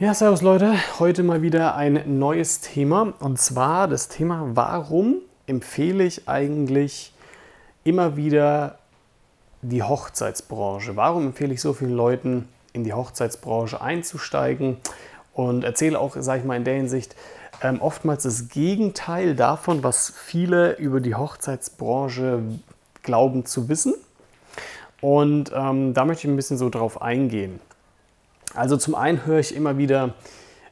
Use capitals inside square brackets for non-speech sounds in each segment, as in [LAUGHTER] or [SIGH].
Ja, servus Leute. Heute mal wieder ein neues Thema. Und zwar das Thema, warum empfehle ich eigentlich immer wieder die Hochzeitsbranche? Warum empfehle ich so vielen Leuten, in die Hochzeitsbranche einzusteigen? Und erzähle auch, sage ich mal, in der Hinsicht ähm, oftmals das Gegenteil davon, was viele über die Hochzeitsbranche glauben zu wissen. Und ähm, da möchte ich ein bisschen so drauf eingehen. Also zum einen höre ich immer wieder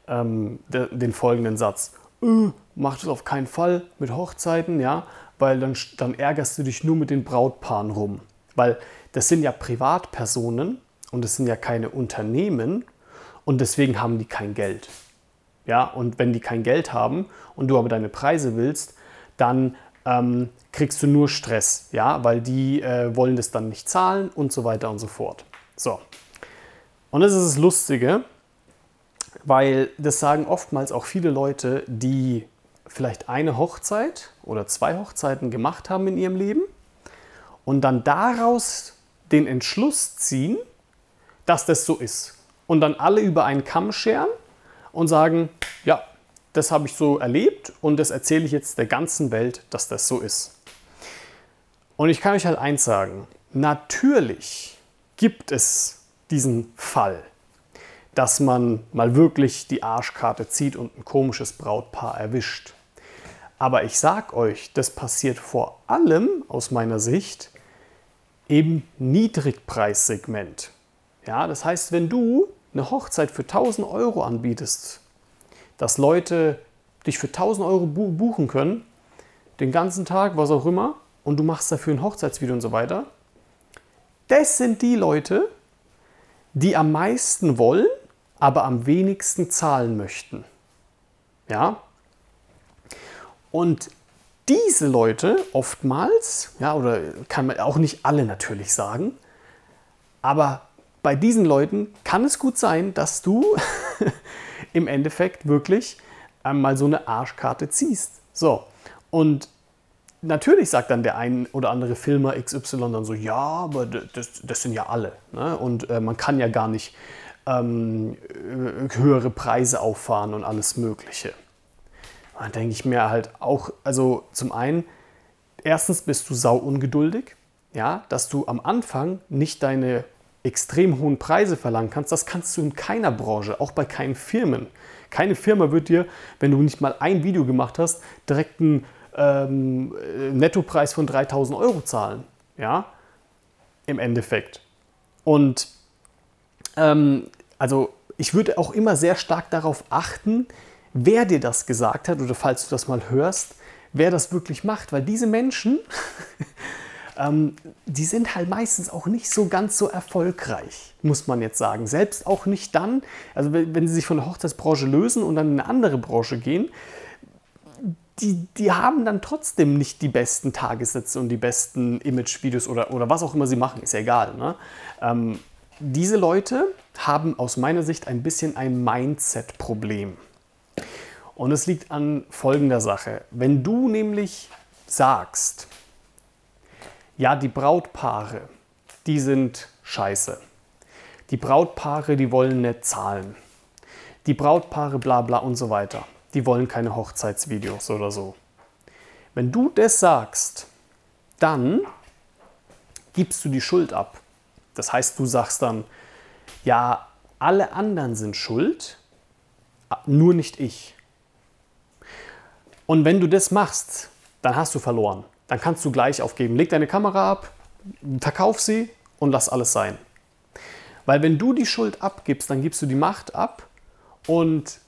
ähm, de, den folgenden Satz. Äh, mach das auf keinen Fall mit Hochzeiten, ja, weil dann, dann ärgerst du dich nur mit den Brautpaaren rum. Weil das sind ja Privatpersonen und das sind ja keine Unternehmen und deswegen haben die kein Geld. Ja, und wenn die kein Geld haben und du aber deine Preise willst, dann ähm, kriegst du nur Stress, ja, weil die äh, wollen das dann nicht zahlen und so weiter und so fort. So, und das ist das Lustige, weil das sagen oftmals auch viele Leute, die vielleicht eine Hochzeit oder zwei Hochzeiten gemacht haben in ihrem Leben und dann daraus den Entschluss ziehen, dass das so ist. Und dann alle über einen Kamm scheren und sagen, ja, das habe ich so erlebt und das erzähle ich jetzt der ganzen Welt, dass das so ist. Und ich kann euch halt eins sagen, natürlich gibt es diesen Fall, dass man mal wirklich die Arschkarte zieht und ein komisches Brautpaar erwischt. Aber ich sag euch, das passiert vor allem aus meiner Sicht im Niedrigpreissegment. Ja, das heißt, wenn du eine Hochzeit für 1000 Euro anbietest, dass Leute dich für 1000 Euro buchen können, den ganzen Tag, was auch immer, und du machst dafür ein Hochzeitsvideo und so weiter, das sind die Leute, die am meisten wollen, aber am wenigsten zahlen möchten. Ja? Und diese Leute oftmals, ja, oder kann man auch nicht alle natürlich sagen, aber bei diesen Leuten kann es gut sein, dass du [LAUGHS] im Endeffekt wirklich einmal so eine Arschkarte ziehst. So, und natürlich sagt dann der ein oder andere Filmer XY dann so, ja, aber das, das sind ja alle. Ne? Und äh, man kann ja gar nicht ähm, höhere Preise auffahren und alles Mögliche. Da denke ich mir halt auch, also zum einen, erstens bist du sau ungeduldig, ja, dass du am Anfang nicht deine extrem hohen Preise verlangen kannst, das kannst du in keiner Branche, auch bei keinen Firmen. Keine Firma wird dir, wenn du nicht mal ein Video gemacht hast, direkt ein ähm, Nettopreis von 3000 Euro zahlen. Ja, im Endeffekt. Und ähm, also ich würde auch immer sehr stark darauf achten, wer dir das gesagt hat oder falls du das mal hörst, wer das wirklich macht, weil diese Menschen, [LAUGHS] ähm, die sind halt meistens auch nicht so ganz so erfolgreich, muss man jetzt sagen. Selbst auch nicht dann, also wenn, wenn sie sich von der Hochzeitsbranche lösen und dann in eine andere Branche gehen, die, die haben dann trotzdem nicht die besten Tagessätze und die besten Imagevideos oder, oder was auch immer sie machen, ist ja egal. Ne? Ähm, diese Leute haben aus meiner Sicht ein bisschen ein Mindset-Problem. Und es liegt an folgender Sache. Wenn du nämlich sagst, ja, die Brautpaare, die sind scheiße. Die Brautpaare, die wollen nicht zahlen. Die Brautpaare, bla bla und so weiter die wollen keine Hochzeitsvideos oder so. Wenn du das sagst, dann gibst du die Schuld ab. Das heißt, du sagst dann, ja, alle anderen sind schuld, nur nicht ich. Und wenn du das machst, dann hast du verloren. Dann kannst du gleich aufgeben. Leg deine Kamera ab, verkauf sie und lass alles sein. Weil wenn du die Schuld abgibst, dann gibst du die Macht ab und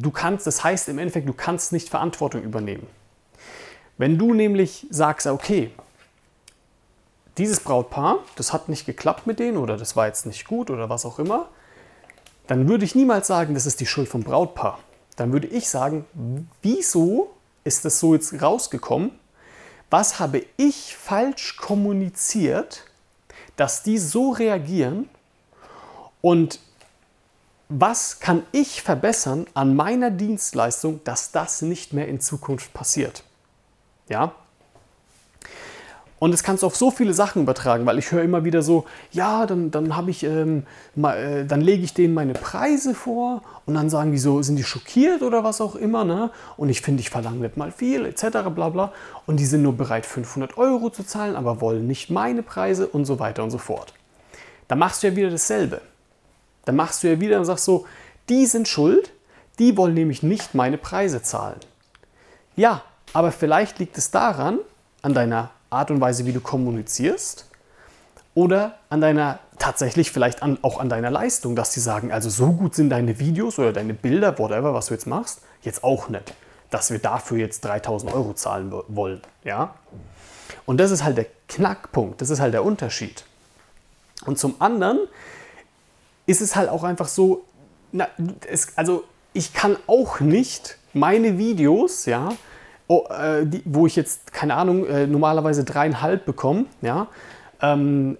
du kannst, das heißt im Endeffekt, du kannst nicht Verantwortung übernehmen. Wenn du nämlich sagst, okay, dieses Brautpaar, das hat nicht geklappt mit denen oder das war jetzt nicht gut oder was auch immer, dann würde ich niemals sagen, das ist die Schuld vom Brautpaar. Dann würde ich sagen, wieso ist das so jetzt rausgekommen? Was habe ich falsch kommuniziert, dass die so reagieren? Und was kann ich verbessern an meiner Dienstleistung, dass das nicht mehr in Zukunft passiert? Ja? Und das kannst du auf so viele Sachen übertragen, weil ich höre immer wieder so, ja, dann, dann habe ich, ähm, mal, äh, dann lege ich denen meine Preise vor und dann sagen die so, sind die schockiert oder was auch immer, ne? Und ich finde, ich verlange nicht mal viel, etc. bla bla. Und die sind nur bereit, 500 Euro zu zahlen, aber wollen nicht meine Preise und so weiter und so fort. Da machst du ja wieder dasselbe. Dann machst du ja wieder und sagst so, die sind schuld, die wollen nämlich nicht meine Preise zahlen. Ja, aber vielleicht liegt es daran, an deiner Art und Weise, wie du kommunizierst oder an deiner, tatsächlich vielleicht an, auch an deiner Leistung, dass die sagen, also so gut sind deine Videos oder deine Bilder, whatever, was du jetzt machst, jetzt auch nicht, dass wir dafür jetzt 3000 Euro zahlen wollen. Ja? Und das ist halt der Knackpunkt, das ist halt der Unterschied. Und zum anderen ist es halt auch einfach so, na, es, also ich kann auch nicht meine Videos, ja, oh, äh, die, wo ich jetzt, keine Ahnung, äh, normalerweise dreieinhalb bekomme, ja, ähm,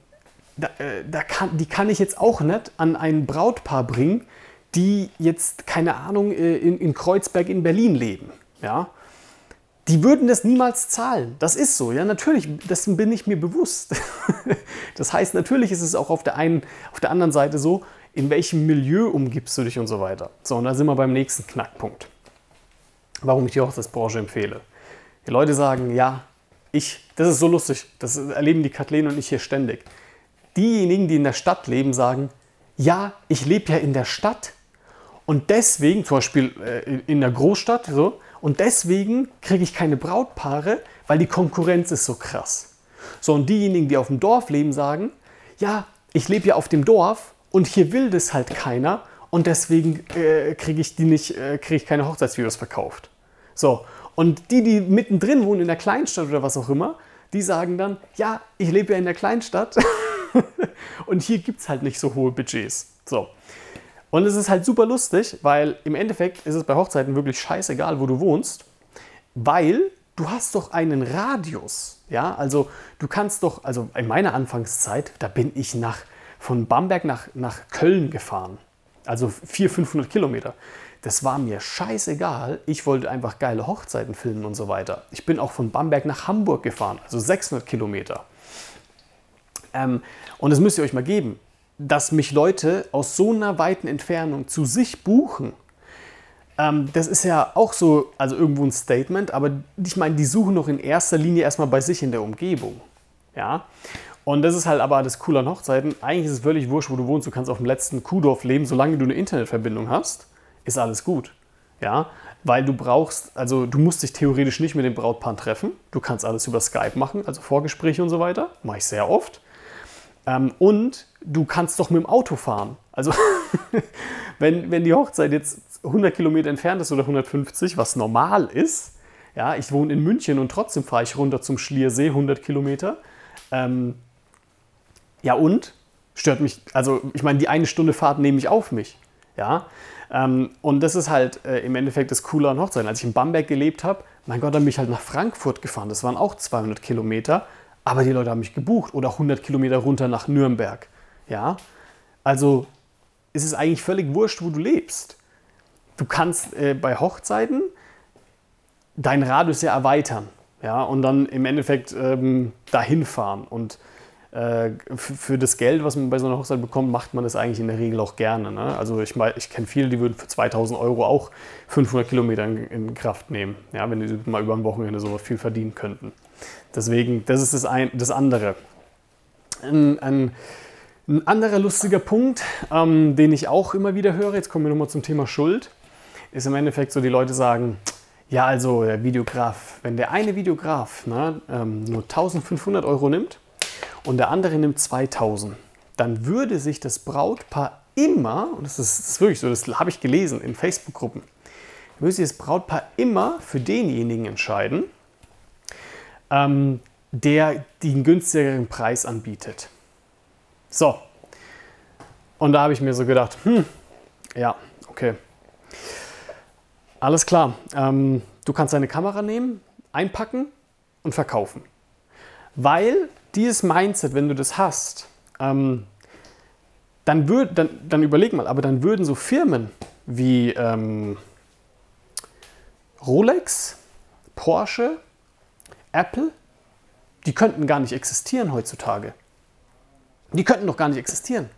da, äh, da kann, die kann ich jetzt auch nicht an ein Brautpaar bringen, die jetzt, keine Ahnung, äh, in, in Kreuzberg in Berlin leben. Ja? Die würden das niemals zahlen. Das ist so, ja, natürlich, dessen bin ich mir bewusst. [LAUGHS] das heißt, natürlich ist es auch auf der einen, auf der anderen Seite so, in welchem Milieu umgibst du dich und so weiter. So, und da sind wir beim nächsten Knackpunkt warum ich die Hochzeitsbranche empfehle. Die Leute sagen, ja, ich, das ist so lustig, das erleben die Kathleen und ich hier ständig. Diejenigen, die in der Stadt leben, sagen, ja, ich lebe ja in der Stadt und deswegen, zum Beispiel äh, in der Großstadt, so, und deswegen kriege ich keine Brautpaare, weil die Konkurrenz ist so krass. So, und diejenigen, die auf dem Dorf leben, sagen, ja, ich lebe ja auf dem Dorf und hier will das halt keiner und deswegen äh, kriege ich die nicht, äh, kriege ich keine Hochzeitsvideos verkauft. So, und die, die mittendrin wohnen in der Kleinstadt oder was auch immer, die sagen dann, ja, ich lebe ja in der Kleinstadt [LAUGHS] und hier gibt es halt nicht so hohe Budgets. So. Und es ist halt super lustig, weil im Endeffekt ist es bei Hochzeiten wirklich scheißegal, wo du wohnst, weil du hast doch einen Radius. Ja, also du kannst doch, also in meiner Anfangszeit, da bin ich nach, von Bamberg nach, nach Köln gefahren. Also 400, 500 Kilometer. Das war mir scheißegal. Ich wollte einfach geile Hochzeiten filmen und so weiter. Ich bin auch von Bamberg nach Hamburg gefahren, also 600 Kilometer. Ähm, und das müsst ihr euch mal geben, dass mich Leute aus so einer weiten Entfernung zu sich buchen. Ähm, das ist ja auch so, also irgendwo ein Statement, aber ich meine, die suchen doch in erster Linie erstmal bei sich in der Umgebung. Ja. Und das ist halt aber das Coole an Hochzeiten. Eigentlich ist es völlig wurscht, wo du wohnst. Du kannst auf dem letzten Kuhdorf leben, solange du eine Internetverbindung hast ist alles gut. Ja, weil du brauchst, also du musst dich theoretisch nicht mit dem Brautpaar treffen. Du kannst alles über Skype machen, also Vorgespräche und so weiter. Mache ich sehr oft. Ähm, und du kannst doch mit dem Auto fahren. Also [LAUGHS] wenn, wenn die Hochzeit jetzt 100 Kilometer entfernt ist oder 150, was normal ist, ja, ich wohne in München und trotzdem fahre ich runter zum Schliersee 100 Kilometer. Ähm, ja und? Stört mich, also ich meine, die eine Stunde Fahrt nehme ich auf mich. Ja, ähm, und das ist halt äh, im Endeffekt das Coole an Hochzeiten. Als ich in Bamberg gelebt habe, mein Gott, dann bin ich halt nach Frankfurt gefahren. Das waren auch 200 Kilometer, aber die Leute haben mich gebucht. Oder 100 Kilometer runter nach Nürnberg. Ja, also ist es eigentlich völlig wurscht, wo du lebst. Du kannst äh, bei Hochzeiten deinen Radius ja erweitern. Ja, und dann im Endeffekt ähm, dahin fahren. Und äh, für das Geld, was man bei so einer Hochzeit bekommt, macht man das eigentlich in der Regel auch gerne. Ne? Also ich, ich kenne viele, die würden für 2000 Euro auch 500 Kilometer in, in, Kraft nehmen, ja, wenn die mal über ein Wochenende so viel verdienen könnten. Deswegen, das ist das, ein, das andere. Ein, ein, ein, anderer lustiger Punkt, ähm, den ich auch immer wieder höre, jetzt kommen wir nochmal zum Thema Schuld, ist im Endeffekt so, die Leute sagen, ja, also der Videograf, wenn der eine Videograf ne, ähm, nur 1500 Euro nimmt, und der andere nimmt 2000, dann würde sich das Brautpaar immer, und das ist, das ist wirklich so, das habe ich gelesen in Facebook-Gruppen, würde sich das Brautpaar immer für denjenigen entscheiden, ähm, der den günstigeren Preis anbietet. So. Und da habe ich mir so gedacht, hm, ja, okay. Alles klar. Ähm, du kannst deine Kamera nehmen, einpacken und verkaufen. Weil dieses Mindset, wenn du das hast, ähm, dann, würd, dann, dann überleg mal, aber dann würden so Firmen wie ähm, Rolex, Porsche, Apple, die könnten gar nicht existieren heutzutage. Die könnten doch gar nicht existieren.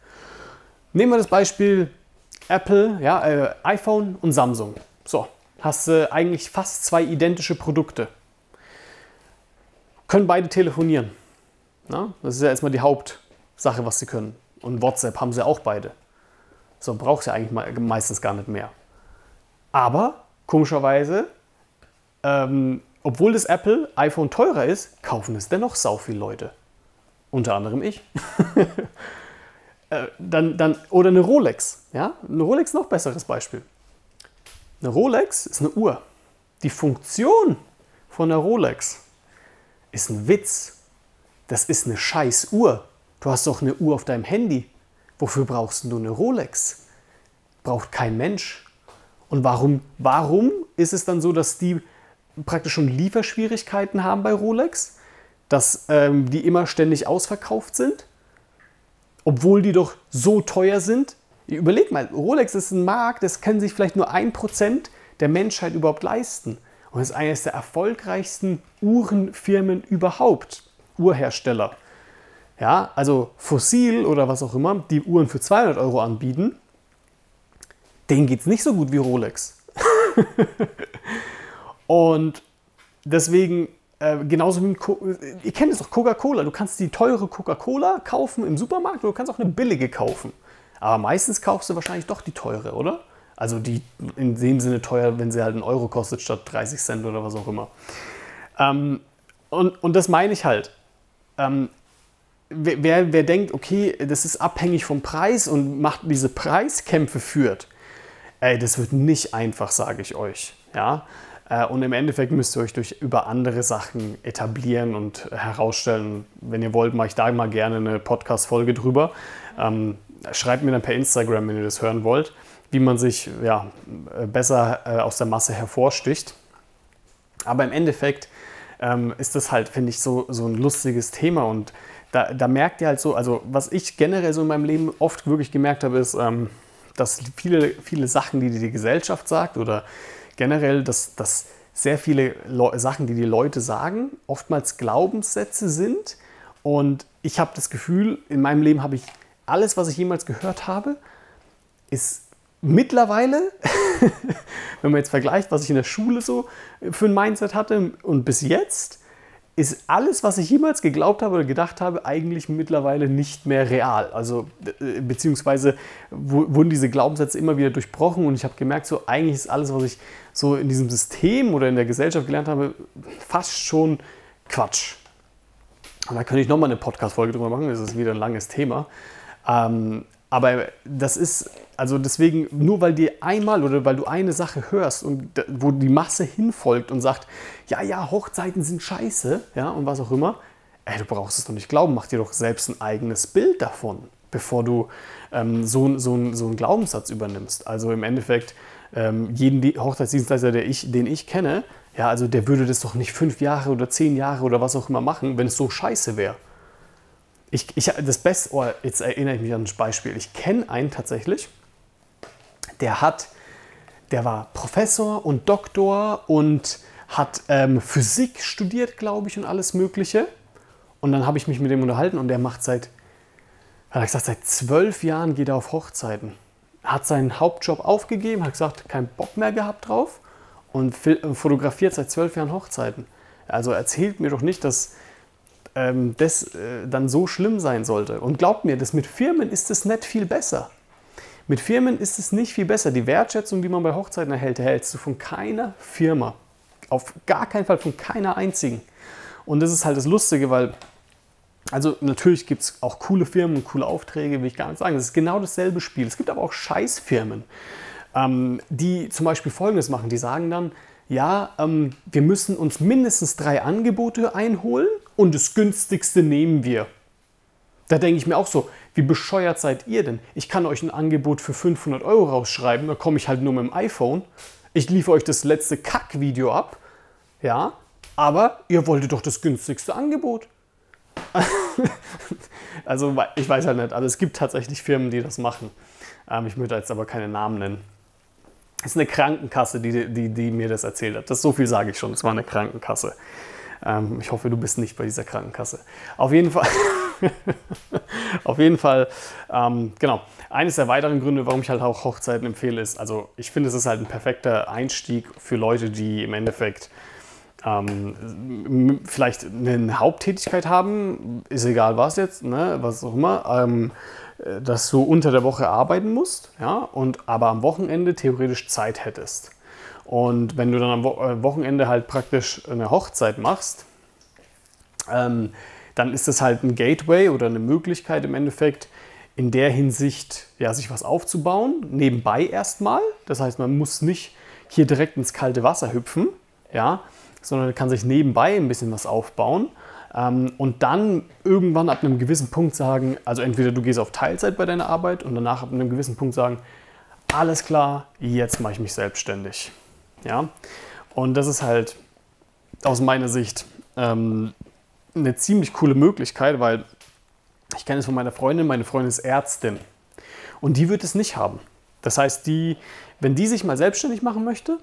Nehmen wir das Beispiel Apple, ja, äh, iPhone und Samsung. So, hast du äh, eigentlich fast zwei identische Produkte. Können beide telefonieren. Na? Das ist ja erstmal die Hauptsache, was sie können. Und WhatsApp haben sie auch beide. So brauchst du ja eigentlich meistens gar nicht mehr. Aber komischerweise, ähm, obwohl das Apple iPhone teurer ist, kaufen es dennoch sau viele Leute. Unter anderem ich. [LAUGHS] äh, dann, dann, oder eine Rolex. Ja? Eine Rolex noch besseres Beispiel. Eine Rolex ist eine Uhr. Die Funktion von einer Rolex ist ein Witz. Das ist eine scheiß Uhr. Du hast doch eine Uhr auf deinem Handy. Wofür brauchst du eine Rolex? Braucht kein Mensch. Und warum, warum ist es dann so, dass die praktisch schon Lieferschwierigkeiten haben bei Rolex? Dass ähm, die immer ständig ausverkauft sind? Obwohl die doch so teuer sind? Überleg mal, Rolex ist ein Markt, das können sich vielleicht nur ein Prozent der Menschheit überhaupt leisten. Und ist eines der erfolgreichsten Uhrenfirmen überhaupt, Uhrhersteller. Ja, also Fossil oder was auch immer, die Uhren für 200 Euro anbieten, denen geht es nicht so gut wie Rolex. [LAUGHS] Und deswegen, äh, genauso wie, ihr kennt es doch, Coca-Cola. Du kannst die teure Coca-Cola kaufen im Supermarkt oder du kannst auch eine billige kaufen. Aber meistens kaufst du wahrscheinlich doch die teure, oder? Also die in dem Sinne teuer, wenn sie halt einen Euro kostet statt 30 Cent oder was auch immer. Ähm, und, und das meine ich halt. Ähm, wer, wer denkt, okay, das ist abhängig vom Preis und macht diese Preiskämpfe führt, ey, das wird nicht einfach, sage ich euch. Ja? Äh, und im Endeffekt müsst ihr euch durch, über andere Sachen etablieren und herausstellen. Wenn ihr wollt, mache ich da mal gerne eine Podcast-Folge drüber. Ähm, schreibt mir dann per Instagram, wenn ihr das hören wollt, wie man sich ja, besser äh, aus der Masse hervorsticht. Aber im Endeffekt ähm, ist das halt, finde ich, so, so ein lustiges Thema und da, da, merkt ihr halt so, also was ich generell so in meinem Leben oft wirklich gemerkt habe, ist, ähm, dass viele, viele Sachen, die die Gesellschaft sagt oder generell, dass, dass sehr viele Le Sachen, die die Leute sagen, oftmals Glaubenssätze sind. Und ich habe das Gefühl, in meinem Leben habe ich alles, was ich jemals gehört habe, ist mittlerweile, [LAUGHS] wenn man jetzt vergleicht, was ich in der Schule so für ein Mindset hatte und bis jetzt, ist alles, was ich jemals geglaubt habe oder gedacht habe, eigentlich mittlerweile nicht mehr real. Also äh, beziehungsweise wurden diese Glaubenssätze immer wieder durchbrochen und ich habe gemerkt, so eigentlich ist alles, was ich so in diesem System oder in der Gesellschaft gelernt habe, fast schon Quatsch. Und da könnte ich nochmal eine Podcast-Folge drüber machen, das ist wieder ein langes Thema. Ähm, aber das ist, also deswegen, nur weil dir einmal oder weil du eine Sache hörst und wo die Masse hinfolgt und sagt, ja, ja, Hochzeiten sind scheiße, ja, und was auch immer, ey, du brauchst es doch nicht glauben, mach dir doch selbst ein eigenes Bild davon, bevor du ähm, so, so, so einen Glaubenssatz übernimmst. Also im Endeffekt, ähm, jeden Hochzeitsdienstleister, der ich, den ich kenne, ja, also der würde das doch nicht fünf Jahre oder zehn Jahre oder was auch immer machen, wenn es so scheiße wäre. Ich, ich, das Beste, oh, jetzt erinnere ich mich an ein Beispiel. Ich kenne einen tatsächlich, der hat, der war Professor und Doktor und hat ähm, Physik studiert, glaube ich, und alles Mögliche. Und dann habe ich mich mit dem unterhalten und der macht seit, hat er gesagt, seit zwölf Jahren geht er auf Hochzeiten. Hat seinen Hauptjob aufgegeben, hat gesagt, keinen Bock mehr gehabt drauf und fotografiert seit zwölf Jahren Hochzeiten. Also erzählt mir doch nicht, dass ähm, das äh, dann so schlimm sein sollte. Und glaubt mir, das mit Firmen ist es nicht viel besser. Mit Firmen ist es nicht viel besser. Die Wertschätzung, die man bei Hochzeiten erhält, erhältst du von keiner Firma. Auf gar keinen Fall von keiner einzigen. Und das ist halt das Lustige, weil, also natürlich gibt es auch coole Firmen coole Aufträge, will ich gar nicht sagen. Das ist genau dasselbe Spiel. Es gibt aber auch Scheißfirmen, ähm, die zum Beispiel Folgendes machen. Die sagen dann, ja, ähm, wir müssen uns mindestens drei Angebote einholen und das günstigste nehmen wir. Da denke ich mir auch so, wie bescheuert seid ihr denn? Ich kann euch ein Angebot für 500 Euro rausschreiben, da komme ich halt nur mit dem iPhone. Ich liefere euch das letzte Kack-Video ab, ja, aber ihr wolltet doch das günstigste Angebot. [LAUGHS] also ich weiß halt nicht, also es gibt tatsächlich Firmen, die das machen. Ähm, ich möchte jetzt aber keine Namen nennen. Es ist eine Krankenkasse, die, die, die mir das erzählt hat. Das so viel sage ich schon. Es war eine Krankenkasse. Ähm, ich hoffe, du bist nicht bei dieser Krankenkasse. Auf jeden Fall, [LAUGHS] auf jeden Fall, ähm, genau. Eines der weiteren Gründe, warum ich halt auch Hochzeiten empfehle, ist, also ich finde, es ist halt ein perfekter Einstieg für Leute, die im Endeffekt ähm, vielleicht eine Haupttätigkeit haben, ist egal was jetzt, ne, was auch immer, ähm, dass du unter der Woche arbeiten musst, ja, und aber am Wochenende theoretisch Zeit hättest. Und wenn du dann am äh, Wochenende halt praktisch eine Hochzeit machst, ähm, dann ist das halt ein Gateway oder eine Möglichkeit im Endeffekt, in der Hinsicht ja, sich was aufzubauen, nebenbei erstmal. Das heißt, man muss nicht hier direkt ins kalte Wasser hüpfen, ja, sondern kann sich nebenbei ein bisschen was aufbauen ähm, und dann irgendwann ab einem gewissen Punkt sagen, also entweder du gehst auf Teilzeit bei deiner Arbeit und danach ab einem gewissen Punkt sagen, alles klar, jetzt mache ich mich selbstständig. Ja? Und das ist halt aus meiner Sicht ähm, eine ziemlich coole Möglichkeit, weil ich kenne es von meiner Freundin, meine Freundin ist Ärztin und die wird es nicht haben. Das heißt, die, wenn die sich mal selbstständig machen möchte,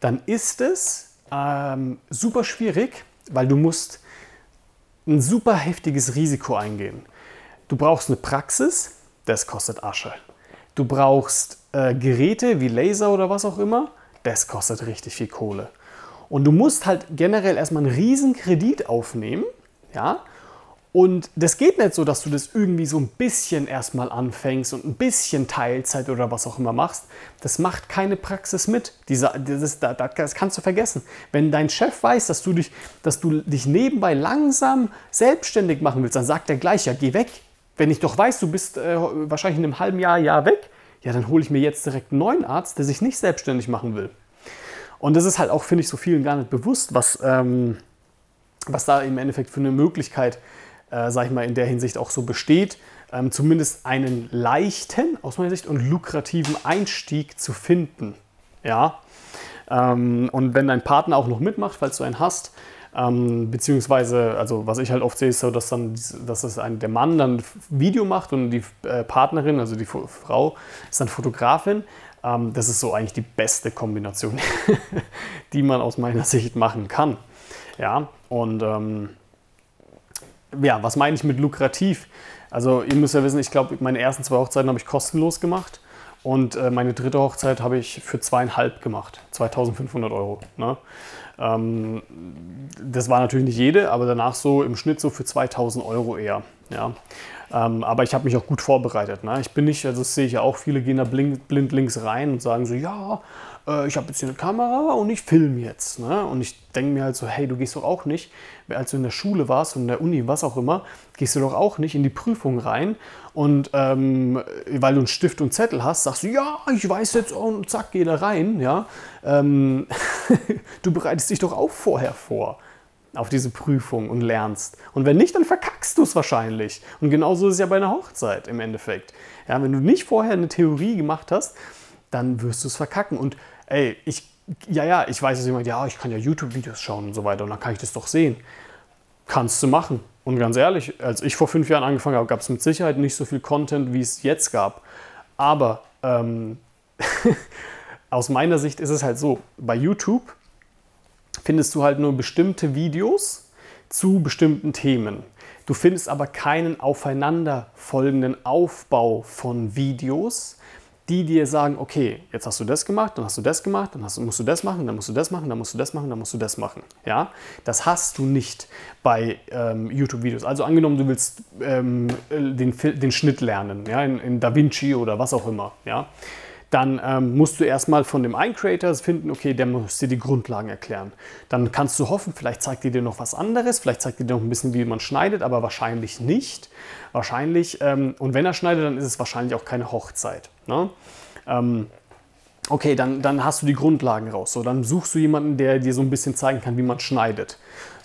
dann ist es ähm, super schwierig, weil du musst ein super heftiges Risiko eingehen. Du brauchst eine Praxis, das kostet Asche. Du brauchst äh, Geräte wie Laser oder was auch immer, das kostet richtig viel Kohle. Und du musst halt generell erstmal einen riesen Kredit aufnehmen, ja, und das geht nicht so, dass du das irgendwie so ein bisschen erstmal anfängst und ein bisschen Teilzeit oder was auch immer machst. Das macht keine Praxis mit. Diese, das, das, kannst du vergessen. Wenn dein Chef weiß, dass du, dich, dass du dich nebenbei langsam selbstständig machen willst, dann sagt er gleich, ja, geh weg. Wenn ich doch weiß, du bist äh, wahrscheinlich in einem halben Jahr, Jahr weg, ja, dann hole ich mir jetzt direkt einen neuen Arzt, der sich nicht selbstständig machen will. Und das ist halt auch, finde ich, so vielen gar nicht bewusst, was, ähm, was da im Endeffekt für eine Möglichkeit, äh, sag ich mal, in der Hinsicht auch so besteht, ähm, zumindest einen leichten, aus meiner Sicht, und lukrativen Einstieg zu finden. Ja. Ähm, und wenn dein Partner auch noch mitmacht, falls du einen hast, ähm, beziehungsweise, also was ich halt oft sehe, ist so, dass dann dass das ein, der Mann dann Video macht und die äh, Partnerin, also die Frau, ist dann Fotografin. Ähm, das ist so eigentlich die beste Kombination, [LAUGHS] die man aus meiner Sicht machen kann. Ja, und ähm, ja, was meine ich mit lukrativ? Also ihr müsst ja wissen, ich glaube, meine ersten zwei Hochzeiten habe ich kostenlos gemacht und äh, meine dritte Hochzeit habe ich für zweieinhalb gemacht, 2500 Euro. Ne? Ähm, das war natürlich nicht jede, aber danach so im Schnitt so für 2000 Euro eher. Ja. Ähm, aber ich habe mich auch gut vorbereitet. Ne? Ich bin nicht, also das sehe ich ja auch, viele gehen da blind, blind links rein und sagen so, ja, äh, ich habe jetzt hier eine Kamera und ich filme jetzt. Ne? Und ich denke mir halt so, hey, du gehst doch auch nicht, als du in der Schule warst und in der Uni, was auch immer, gehst du doch auch nicht in die Prüfung rein und ähm, weil du einen Stift und Zettel hast, sagst du, ja, ich weiß jetzt und zack, geh da rein. Ja? Ähm, [LAUGHS] du bereitest dich doch auch vorher vor auf diese Prüfung und lernst. Und wenn nicht, dann verkackst du es wahrscheinlich. Und genauso ist es ja bei einer Hochzeit im Endeffekt. Ja, wenn du nicht vorher eine Theorie gemacht hast, dann wirst du es verkacken. Und ey, ich, ja, ja, ich weiß, dass jemand, ja, ich kann ja YouTube-Videos schauen und so weiter und dann kann ich das doch sehen. Kannst du machen. Und ganz ehrlich, als ich vor fünf Jahren angefangen habe, gab es mit Sicherheit nicht so viel Content, wie es jetzt gab. Aber ähm, [LAUGHS] aus meiner Sicht ist es halt so, bei YouTube findest du halt nur bestimmte Videos zu bestimmten Themen. Du findest aber keinen aufeinanderfolgenden Aufbau von Videos, die dir sagen, okay, jetzt hast du das gemacht, dann hast du das gemacht, dann hast, musst du das machen, dann musst du das machen, dann musst du das machen, dann musst du das machen. Ja? Das hast du nicht bei ähm, YouTube-Videos. Also angenommen, du willst ähm, den, den Schnitt lernen, ja? in, in DaVinci oder was auch immer. Ja? Dann ähm, musst du erstmal von dem einen Creator finden, okay, der muss dir die Grundlagen erklären. Dann kannst du hoffen, vielleicht zeigt er dir noch was anderes, vielleicht zeigt er dir noch ein bisschen, wie man schneidet, aber wahrscheinlich nicht. Wahrscheinlich, ähm, und wenn er schneidet, dann ist es wahrscheinlich auch keine Hochzeit. Ne? Ähm, okay, dann, dann hast du die Grundlagen raus. So, dann suchst du jemanden, der dir so ein bisschen zeigen kann, wie man schneidet.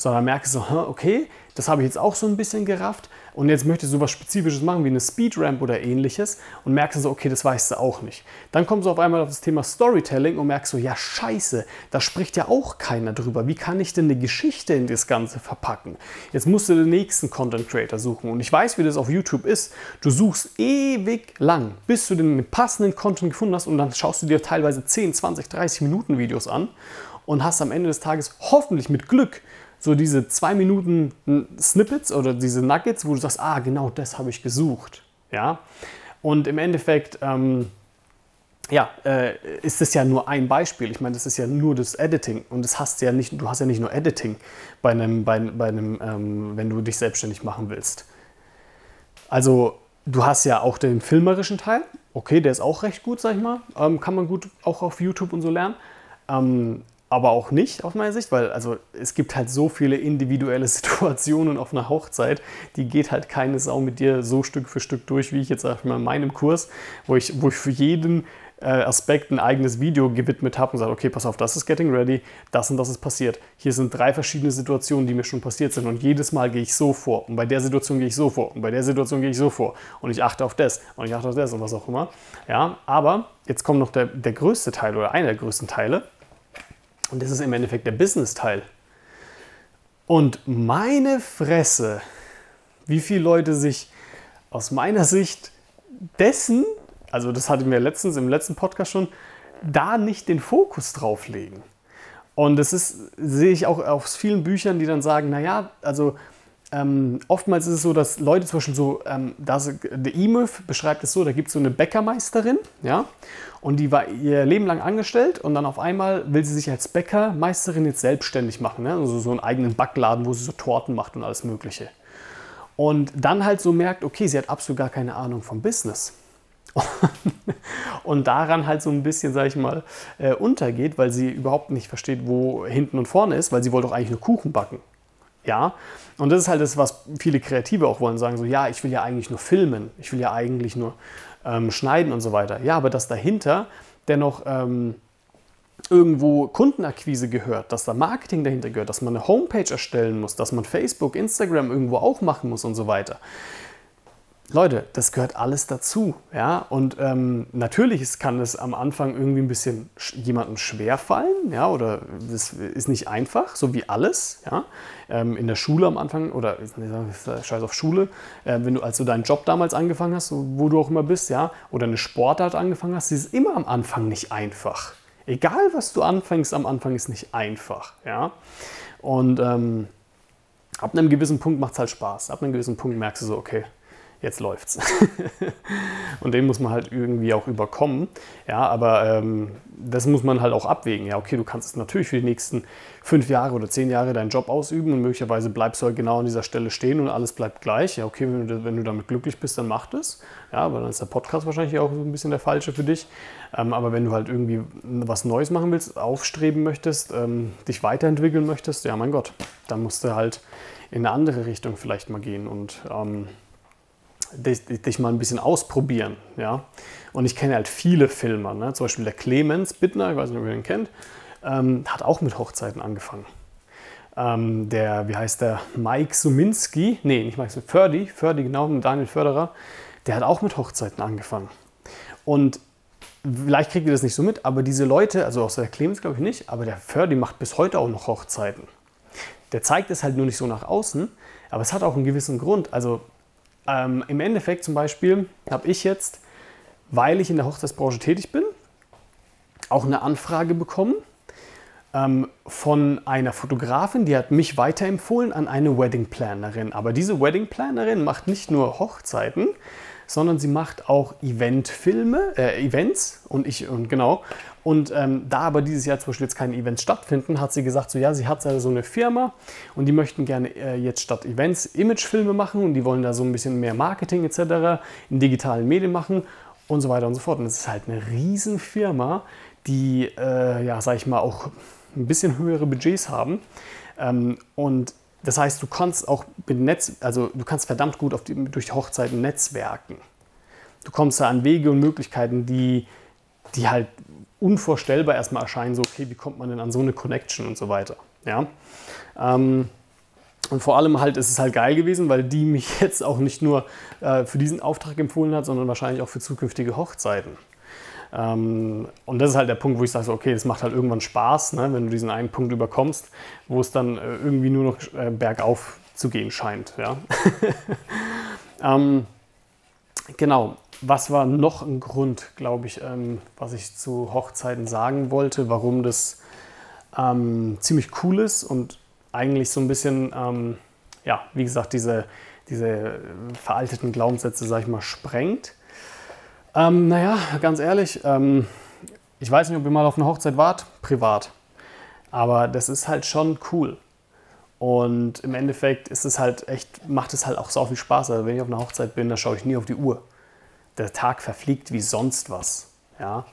So, dann merkst du, okay, das habe ich jetzt auch so ein bisschen gerafft und jetzt möchtest du was Spezifisches machen, wie eine Speedramp oder ähnliches und merkst du so, okay, das weißt du auch nicht. Dann kommst du auf einmal auf das Thema Storytelling und merkst so, ja scheiße, da spricht ja auch keiner drüber. Wie kann ich denn eine Geschichte in das Ganze verpacken? Jetzt musst du den nächsten Content Creator suchen und ich weiß, wie das auf YouTube ist. Du suchst ewig lang, bis du den passenden Content gefunden hast und dann schaust du dir teilweise 10, 20, 30 Minuten Videos an und hast am Ende des Tages hoffentlich mit Glück so diese zwei Minuten Snippets oder diese Nuggets, wo du sagst, ah, genau das habe ich gesucht. Ja? Und im Endeffekt, ähm, ja, äh, ist das ja nur ein Beispiel. Ich meine, das ist ja nur das Editing und das hast ja nicht, du hast ja nicht nur Editing bei einem, bei, bei einem ähm, wenn du dich selbstständig machen willst. Also du hast ja auch den filmerischen Teil. Okay, der ist auch recht gut, sag ich mal. Ähm, kann man gut auch auf YouTube und so lernen. Ähm, aber auch nicht aus meiner Sicht, weil also es gibt halt so viele individuelle [LAUGHS] Situationen auf einer Hochzeit, die geht halt keine Sau mit dir so Stück für Stück durch, wie ich jetzt sag mal in meinem Kurs, wo ich, wo ich für jeden äh, Aspekt ein eigenes Video gewidmet habe und sage, okay, pass auf, das ist Getting Ready, das und das ist passiert. Hier sind drei verschiedene Situationen, die mir schon passiert sind und jedes Mal gehe ich so vor. Und bei der Situation gehe ich so vor. Und bei der Situation gehe ich so vor. Und ich achte auf das. Und ich achte auf das und was auch immer. Ja, aber jetzt kommt noch der, der größte Teil oder einer der größten Teile und das ist im Endeffekt der Business-Teil. Und meine Fresse, wie viele Leute sich aus meiner Sicht dessen, also das hatten wir letztens im letzten Podcast schon, da nicht den Fokus drauf legen. Und das ist, sehe ich auch aus vielen Büchern, die dann sagen, naja, also ähm, oftmals ist es so, dass Leute zum Beispiel so, ähm, das, der E-Myth beschreibt es so, da gibt es so eine Bäckermeisterin, ja, und die war ihr Leben lang angestellt und dann auf einmal will sie sich als Bäckermeisterin jetzt selbstständig machen, ne? also so einen eigenen Backladen, wo sie so Torten macht und alles Mögliche. Und dann halt so merkt, okay, sie hat absolut gar keine Ahnung vom Business. [LAUGHS] und daran halt so ein bisschen, sag ich mal, äh, untergeht, weil sie überhaupt nicht versteht, wo hinten und vorne ist, weil sie wollte doch eigentlich nur Kuchen backen. Ja, und das ist halt das, was viele Kreative auch wollen, sagen so, ja, ich will ja eigentlich nur filmen, ich will ja eigentlich nur ähm, schneiden und so weiter. Ja, aber dass dahinter dennoch ähm, irgendwo Kundenakquise gehört, dass da Marketing dahinter gehört, dass man eine Homepage erstellen muss, dass man Facebook, Instagram irgendwo auch machen muss und so weiter. Leute, das gehört alles dazu. Ja? Und ähm, natürlich kann es am Anfang irgendwie ein bisschen jemandem schwerfallen, ja, oder das ist nicht einfach, so wie alles. Ja? Ähm, in der Schule am Anfang, oder scheiß auf Schule, äh, wenn du, als du deinen Job damals angefangen hast, wo du auch immer bist, ja, oder eine Sportart angefangen hast, ist immer am Anfang nicht einfach. Egal, was du anfängst, am Anfang ist nicht einfach. Ja? Und ähm, ab einem gewissen Punkt macht es halt Spaß. Ab einem gewissen Punkt merkst du so, okay, jetzt läuft's. [LAUGHS] und den muss man halt irgendwie auch überkommen. Ja, aber ähm, das muss man halt auch abwägen. Ja, okay, du kannst natürlich für die nächsten fünf Jahre oder zehn Jahre deinen Job ausüben und möglicherweise bleibst du halt genau an dieser Stelle stehen und alles bleibt gleich. Ja, okay, wenn du, wenn du damit glücklich bist, dann mach das. Ja, aber dann ist der Podcast wahrscheinlich auch so ein bisschen der falsche für dich. Ähm, aber wenn du halt irgendwie was Neues machen willst, aufstreben möchtest, ähm, dich weiterentwickeln möchtest, ja, mein Gott, dann musst du halt in eine andere Richtung vielleicht mal gehen und ähm, dich, dich, mal ein bisschen ausprobieren. Ja? Und ich kenne halt viele Filmer, ne? zum Beispiel der Clemens Bittner, ich weiß nicht, ob ihr ihn kennt, ähm, hat auch mit Hochzeiten angefangen. Ähm, der, wie heißt der, Mike Suminski, nee, nicht Mike, Ferdi, Ferdi, genau, Daniel Förderer, der hat auch mit Hochzeiten angefangen. Und vielleicht kriegt ihr das nicht so mit, aber diese Leute, also außer der Clemens glaube ich nicht, aber der Ferdi macht bis heute auch noch Hochzeiten. Der zeigt es halt nur nicht so nach außen, aber es hat auch einen gewissen Grund. Also ähm, Im Endeffekt zum Beispiel habe ich jetzt, weil ich in der Hochzeitsbranche tätig bin, auch eine Anfrage bekommen ähm, von einer Fotografin, die hat mich weiterempfohlen an eine Wedding Plannerin. Aber diese Wedding Plannerin macht nicht nur Hochzeiten, sondern sie macht auch Eventfilme, äh, Events und ich und genau. Und ähm, da aber dieses Jahr zum Beispiel jetzt keine Events stattfinden, hat sie gesagt, so ja, sie hat so eine Firma und die möchten gerne äh, jetzt statt Events Imagefilme machen und die wollen da so ein bisschen mehr Marketing etc. in digitalen Medien machen und so weiter und so fort. Und es ist halt eine Riesenfirma, die, äh, ja, sag ich mal, auch ein bisschen höhere Budgets haben. Ähm, und das heißt, du kannst auch mit Netz, also du kannst verdammt gut die, durch Hochzeiten netzwerken. Du kommst da an Wege und Möglichkeiten, die, die halt unvorstellbar erstmal erscheinen, so, okay, wie kommt man denn an so eine Connection und so weiter. Ja? Ähm, und vor allem halt ist es halt geil gewesen, weil die mich [LAUGHS] jetzt auch nicht nur äh, für diesen Auftrag empfohlen hat, sondern wahrscheinlich auch für zukünftige Hochzeiten. Ähm, und das ist halt der Punkt, wo ich sage, okay, das macht halt irgendwann Spaß, ne, wenn du diesen einen Punkt überkommst, wo es dann äh, irgendwie nur noch äh, bergauf zu gehen scheint. Ja? [LAUGHS] ähm, genau. Was war noch ein Grund, glaube ich, ähm, was ich zu Hochzeiten sagen wollte, warum das ähm, ziemlich cool ist und eigentlich so ein bisschen, ähm, ja, wie gesagt, diese, diese veralteten Glaubenssätze, sag ich mal, sprengt. Ähm, naja, ganz ehrlich, ähm, ich weiß nicht, ob ihr mal auf einer Hochzeit wart, privat. Aber das ist halt schon cool. Und im Endeffekt ist es halt echt, macht es halt auch so viel Spaß. Also wenn ich auf einer Hochzeit bin, da schaue ich nie auf die Uhr. Der Tag verfliegt wie sonst was. Ja?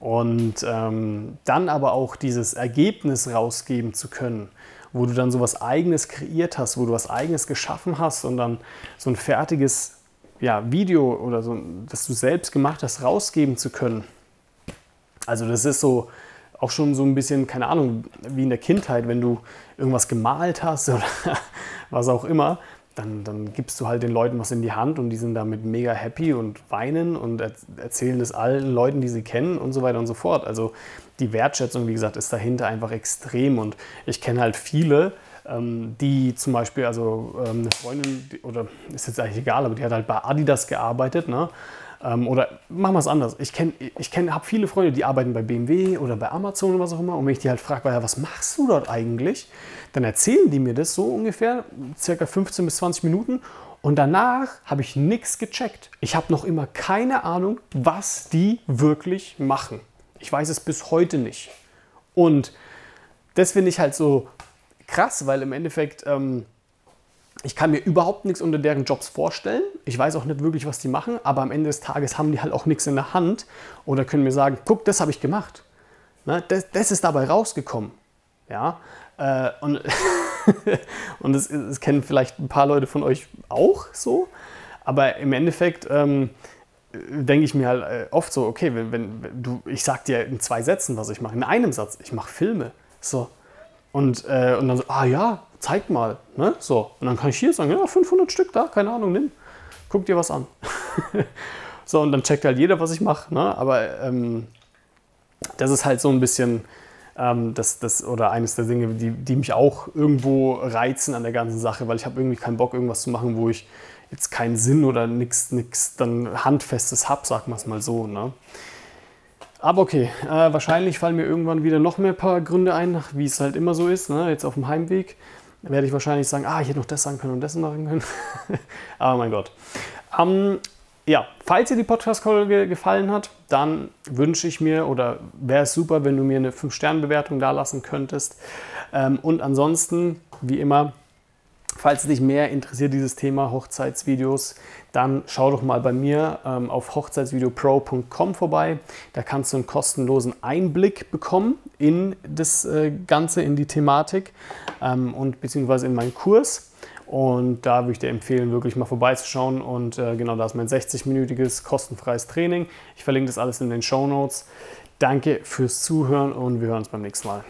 Und ähm, dann aber auch dieses Ergebnis rausgeben zu können, wo du dann so was Eigenes kreiert hast, wo du was Eigenes geschaffen hast und dann so ein fertiges ja, Video oder so, das du selbst gemacht hast, rausgeben zu können. Also das ist so auch schon so ein bisschen, keine Ahnung, wie in der Kindheit, wenn du irgendwas gemalt hast [LAUGHS] oder was auch immer, dann, dann gibst du halt den Leuten was in die Hand und die sind damit mega happy und weinen und erzählen das allen Leuten, die sie kennen und so weiter und so fort. Also die Wertschätzung, wie gesagt, ist dahinter einfach extrem und ich kenne halt viele, ähm, die zum Beispiel, also ähm, eine Freundin, oder ist jetzt eigentlich egal, aber die hat halt bei Adidas gearbeitet, ne? Ähm, oder machen wir es anders. Ich kenne, ich kenn, habe viele Freunde, die arbeiten bei BMW oder bei Amazon oder was auch immer. Und wenn ich die halt frage, was machst du dort eigentlich? Dann erzählen die mir das so ungefähr, circa 15 bis 20 Minuten. Und danach habe ich nichts gecheckt. Ich habe noch immer keine Ahnung, was die wirklich machen. Ich weiß es bis heute nicht. Und das finde ich halt so krass, weil im Endeffekt ähm, ich kann mir überhaupt nichts unter deren Jobs vorstellen. Ich weiß auch nicht wirklich, was die machen, aber am Ende des Tages haben die halt auch nichts in der Hand oder können mir sagen, guck, das habe ich gemacht. Ne, das, das, ist dabei rausgekommen. Ja, äh, und, [LAUGHS] und das, das, kennen vielleicht ein paar Leute von euch auch so, aber im Endeffekt ähm, denke ich mir halt äh, oft so, okay, wenn, wenn, du, ich sag dir in zwei Sätzen, was ich mache, in einem Satz, ich mache Filme. So. Und, äh, und dann so, ah ja, zeig mal. Ne? So. Und dann kann ich hier sagen, ja, 500 Stück da, keine Ahnung, nimm. Guck dir was an. [LAUGHS] so, und dann checkt halt jeder, was ich mache. Ne? Aber ähm, das ist halt so ein bisschen ähm, das, das, oder eines der Dinge, die, die mich auch irgendwo reizen an der ganzen Sache, weil ich habe irgendwie keinen Bock, irgendwas zu machen, wo ich jetzt keinen Sinn oder nichts dann Handfestes habe, sagen wir es mal so. Ne? Aber okay, äh, wahrscheinlich fallen mir irgendwann wieder noch mehr paar Gründe ein, wie es halt immer so ist, ne? jetzt auf dem Heimweg werde ich wahrscheinlich sagen, ah, ich hätte noch das sagen können und das machen können. [LAUGHS] Aber mein Gott. Ähm, ja, falls dir die Podcast-Folge gefallen hat, dann wünsche ich mir oder wäre es super, wenn du mir eine 5-Sterne-Bewertung da lassen könntest. Ähm, und ansonsten, wie immer, Falls dich mehr interessiert, dieses Thema Hochzeitsvideos, dann schau doch mal bei mir ähm, auf hochzeitsvideopro.com vorbei. Da kannst du einen kostenlosen Einblick bekommen in das äh, Ganze, in die Thematik ähm, und beziehungsweise in meinen Kurs. Und da würde ich dir empfehlen, wirklich mal vorbeizuschauen. Und äh, genau, da ist mein 60-minütiges kostenfreies Training. Ich verlinke das alles in den Show Notes. Danke fürs Zuhören und wir hören uns beim nächsten Mal.